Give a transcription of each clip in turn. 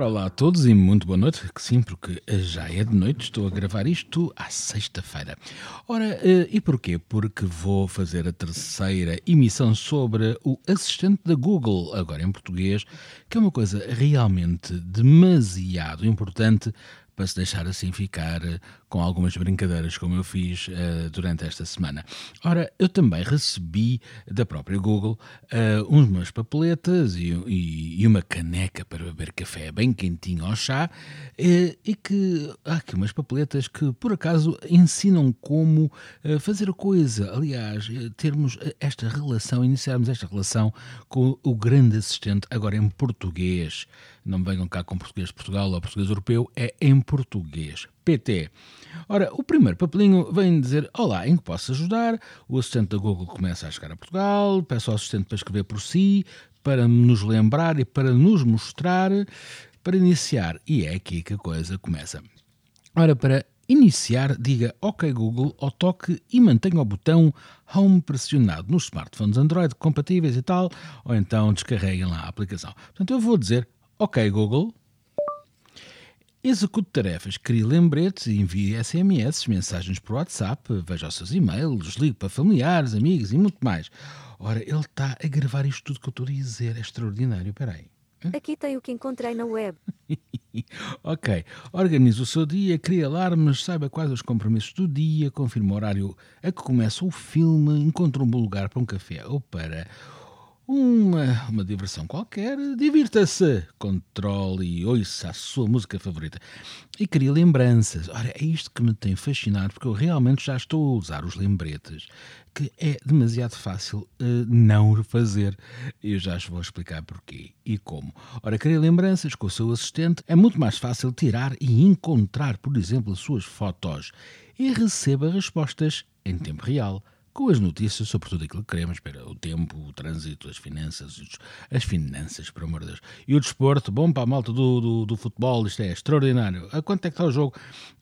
Ora, olá a todos e muito boa noite. Que sim, porque já é de noite, estou a gravar isto à sexta-feira. Ora, eh, e porquê? Porque vou fazer a terceira emissão sobre o assistente da Google, agora em português, que é uma coisa realmente demasiado importante para se deixar assim ficar eh, com algumas brincadeiras, como eu fiz uh, durante esta semana. Ora, eu também recebi da própria Google uh, umas papeletas e, e, e, uma caneca para beber café bem quentinho ao chá, e que há aqui umas papeletas que por acaso ensinam como fazer a coisa. Aliás, termos esta relação, iniciarmos esta relação com o grande assistente, agora em português. Não venham cá com português de Portugal ou português europeu, é em português. PT. Ora, o primeiro papelinho vem dizer: Olá, em que posso ajudar? O assistente da Google começa a chegar a Portugal, peço ao assistente para escrever por si, para nos lembrar e para nos mostrar, para iniciar. E é aqui que a coisa começa. Ora, para iniciar, diga OK Google ao toque e mantenha o botão Home pressionado nos smartphones Android compatíveis e tal, ou então descarreguem lá a aplicação. Portanto, eu vou dizer OK Google, Execute tarefas, crie lembretes e envie SMS, mensagens por WhatsApp, veja os seus e-mails, ligue para familiares, amigos e muito mais. Ora, ele está a gravar isto tudo que eu estou a dizer, é extraordinário. Espera aí. Aqui tem o que encontrei na web. ok. Organize o seu dia, crie alarmes, saiba quais os compromissos do dia, confirme o horário a que começa o filme, encontre um bom lugar para um café ou para uma, uma diversão qualquer, divirta-se, controle e ouça a sua música favorita e crie lembranças. Ora, é isto que me tem fascinado, porque eu realmente já estou a usar os lembretes, que é demasiado fácil uh, não fazer. Eu já vou explicar porquê e como. Ora, criar lembranças com o seu assistente é muito mais fácil tirar e encontrar, por exemplo, as suas fotos e receba respostas em tempo real com as notícias sobre tudo aquilo que queremos, o tempo, o trânsito, as finanças, as finanças, por amor de Deus, e o desporto, bom para a malta do, do, do, futebol, isto é extraordinário, a quanto é que está o jogo,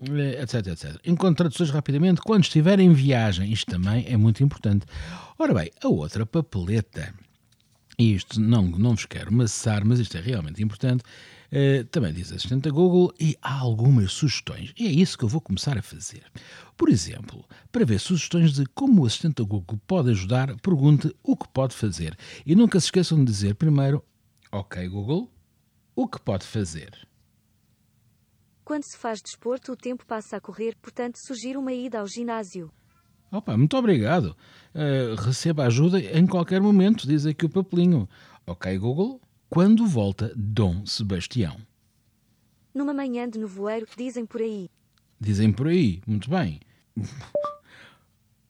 etc, eh, etc. Encontre traduções rapidamente. Quando estiver em viagem, isto também é muito importante. Ora bem, a outra papeleta, isto não, não vos quero maçar, mas isto é realmente importante, Uh, também diz assistente da Google e há algumas sugestões. E é isso que eu vou começar a fazer. Por exemplo, para ver sugestões de como o assistente da Google pode ajudar, pergunte o que pode fazer. E nunca se esqueçam de dizer primeiro: Ok, Google, o que pode fazer? Quando se faz desporto, o tempo passa a correr, portanto, sugiro uma ida ao ginásio. Opa, muito obrigado. Uh, receba ajuda em qualquer momento, diz aqui o papelinho. Ok, Google, quando volta Dom Sebastião? Numa manhã de nevoeiro, dizem por aí. Dizem por aí, muito bem.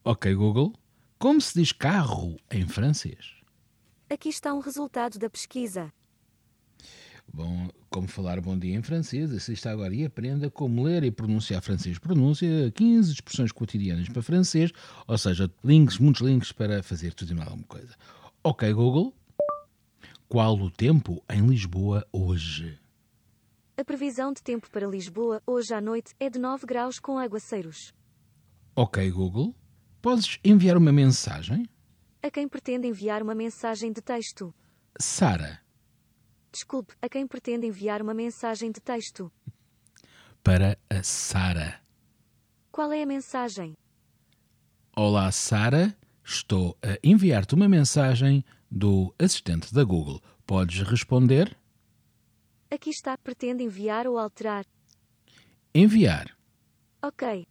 ok, Google. Como se diz carro em francês? Aqui está um resultado da pesquisa. Bom, como falar bom dia em francês, assista agora e aprenda como ler e pronunciar francês. Pronúncia 15 expressões cotidianas para francês, ou seja, links, muitos links para fazer tudo e mais alguma coisa. Ok, Google. Qual o tempo em Lisboa hoje? A previsão de tempo para Lisboa hoje à noite é de 9 graus com aguaceiros. Ok, Google. Podes enviar uma mensagem? A quem pretende enviar uma mensagem de texto? Sara. Desculpe, a quem pretende enviar uma mensagem de texto? Para a Sara. Qual é a mensagem? Olá, Sara. Estou a enviar-te uma mensagem do assistente da Google. Podes responder? Aqui está, pretende enviar ou alterar. Enviar. Ok.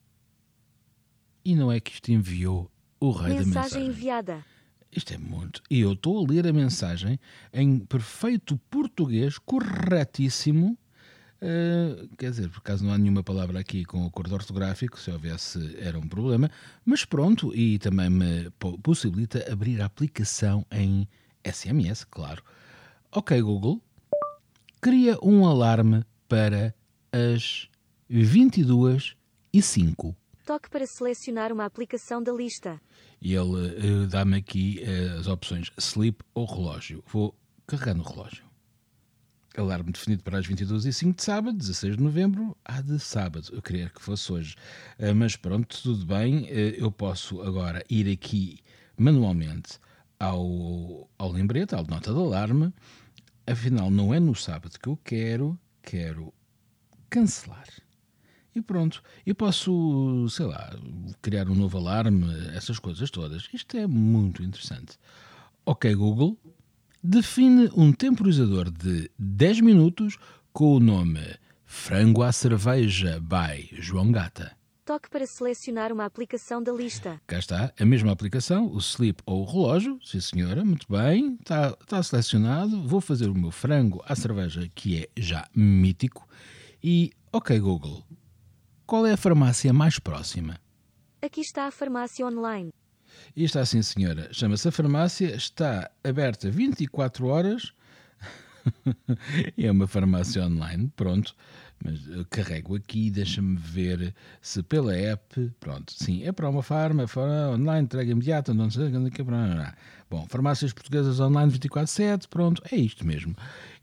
E não é que isto enviou o rei mensagem da mensagem. enviada. Isto é muito. E eu estou a ler a mensagem em perfeito português, corretíssimo. Uh, quer dizer, por acaso não há nenhuma palavra aqui com acordo ortográfico, se houvesse era um problema, mas pronto, e também me possibilita abrir a aplicação em SMS, claro. Ok, Google, cria um alarme para as 22 e 5. Toque para selecionar uma aplicação da lista. E ele uh, dá-me aqui uh, as opções sleep ou relógio. Vou carregar no relógio. Alarme definido para as 22 e 5 de sábado, 16 de novembro, há de sábado. Eu queria que fosse hoje. Uh, mas pronto, tudo bem. eu posso agora ir aqui manualmente ao, ao lembrete, à nota de alarme. Afinal, não é no sábado que eu quero, quero cancelar. E pronto, eu posso, sei lá, criar um novo alarme, essas coisas todas. Isto é muito interessante. Ok, Google, define um temporizador de 10 minutos com o nome Frango à Cerveja by João Gata. Toque para selecionar uma aplicação da lista. Cá está, a mesma aplicação, o Sleep ou o relógio. Sim, senhora, muito bem. Está, está selecionado. Vou fazer o meu frango à cerveja, que é já mítico. E, ok, Google, qual é a farmácia mais próxima? Aqui está a farmácia online. E está assim, senhora. Chama-se a farmácia, está aberta 24 horas. é uma farmácia online, pronto. Mas eu carrego aqui, deixa-me ver se pela app. Pronto, sim, é para uma farma, online, entrega imediata, não sei o que é Bom, farmácias portuguesas online 24-7, pronto, é isto mesmo.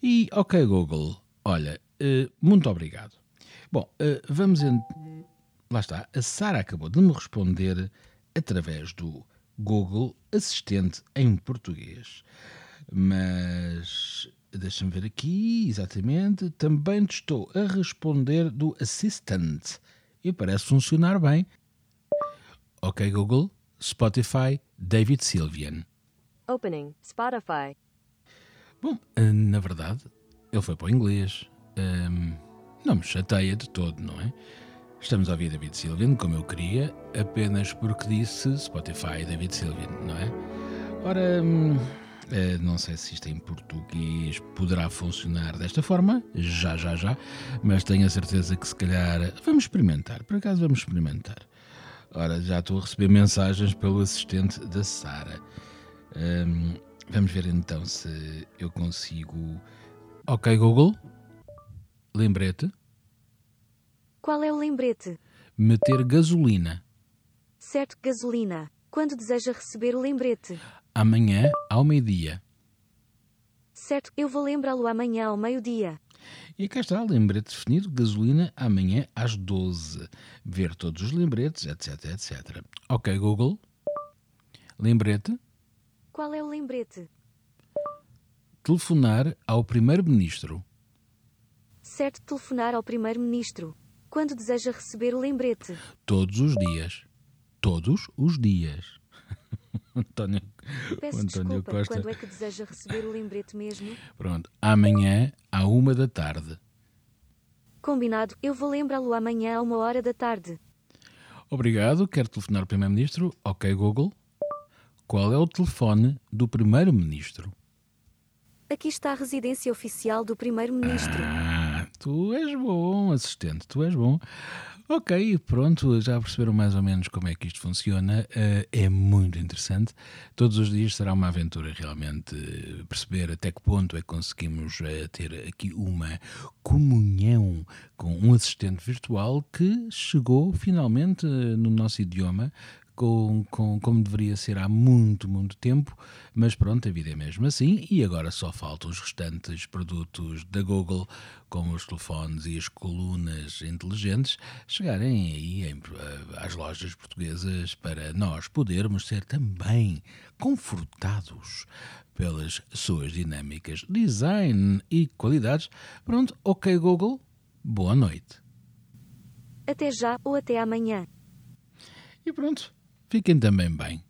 E ok, Google, olha, uh, muito obrigado. Bom, uh, vamos. En... Lá está, a Sara acabou de me responder através do Google Assistente em português. Mas Deixa-me ver aqui, exatamente. Também te estou a responder do Assistant. E parece funcionar bem. Ok, Google. Spotify, David Sylvian. Opening, Spotify. Bom, eh, na verdade, ele foi para o inglês. Um, não me chateia de todo, não é? Estamos a ouvir David Sylvian como eu queria, apenas porque disse Spotify David Sylvian, não é? Ora. Hum, Uh, não sei se isto em português poderá funcionar desta forma, já, já, já, mas tenho a certeza que se calhar vamos experimentar. Por acaso vamos experimentar. Ora, já estou a receber mensagens pelo assistente da Sara. Um, vamos ver então se eu consigo. Ok, Google. Lembrete. Qual é o lembrete? Meter gasolina. Certo, gasolina. Quando deseja receber o lembrete? Amanhã ao meio-dia. Certo, eu vou lembrá-lo amanhã ao meio-dia. E cá está, lembrete definido, gasolina amanhã às 12. Ver todos os lembretes, etc, etc. Ok, Google. Lembrete. Qual é o lembrete? Telefonar ao Primeiro-Ministro. Certo, telefonar ao Primeiro-Ministro. Quando deseja receber o lembrete? Todos os dias. Todos os dias. António, Peço António desculpa, Costa. quando é que deseja receber o lembrete mesmo? Pronto, amanhã à uma da tarde. Combinado, eu vou lembrá-lo amanhã a uma hora da tarde. Obrigado, quero telefonar ao Primeiro-Ministro. Ok, Google. Qual é o telefone do Primeiro-Ministro? Aqui está a residência oficial do Primeiro-Ministro. Ah, tu és bom, assistente, tu és bom. Ok, pronto, já perceberam mais ou menos como é que isto funciona. Uh, é muito interessante. Todos os dias será uma aventura realmente uh, perceber até que ponto é que conseguimos uh, ter aqui uma comunhão com um assistente virtual que chegou finalmente no nosso idioma com, com, como deveria ser há muito, muito tempo, mas pronto, a vida é mesmo assim e agora só faltam os restantes produtos da Google, como os telefones e as colunas inteligentes, chegarem aí em, eh, às lojas portuguesas para nós podermos ser também confortados pelas suas dinâmicas, design e qualidades. Pronto, ok Google, boa noite. Até já ou até amanhã. E pronto, Fiquem também bem.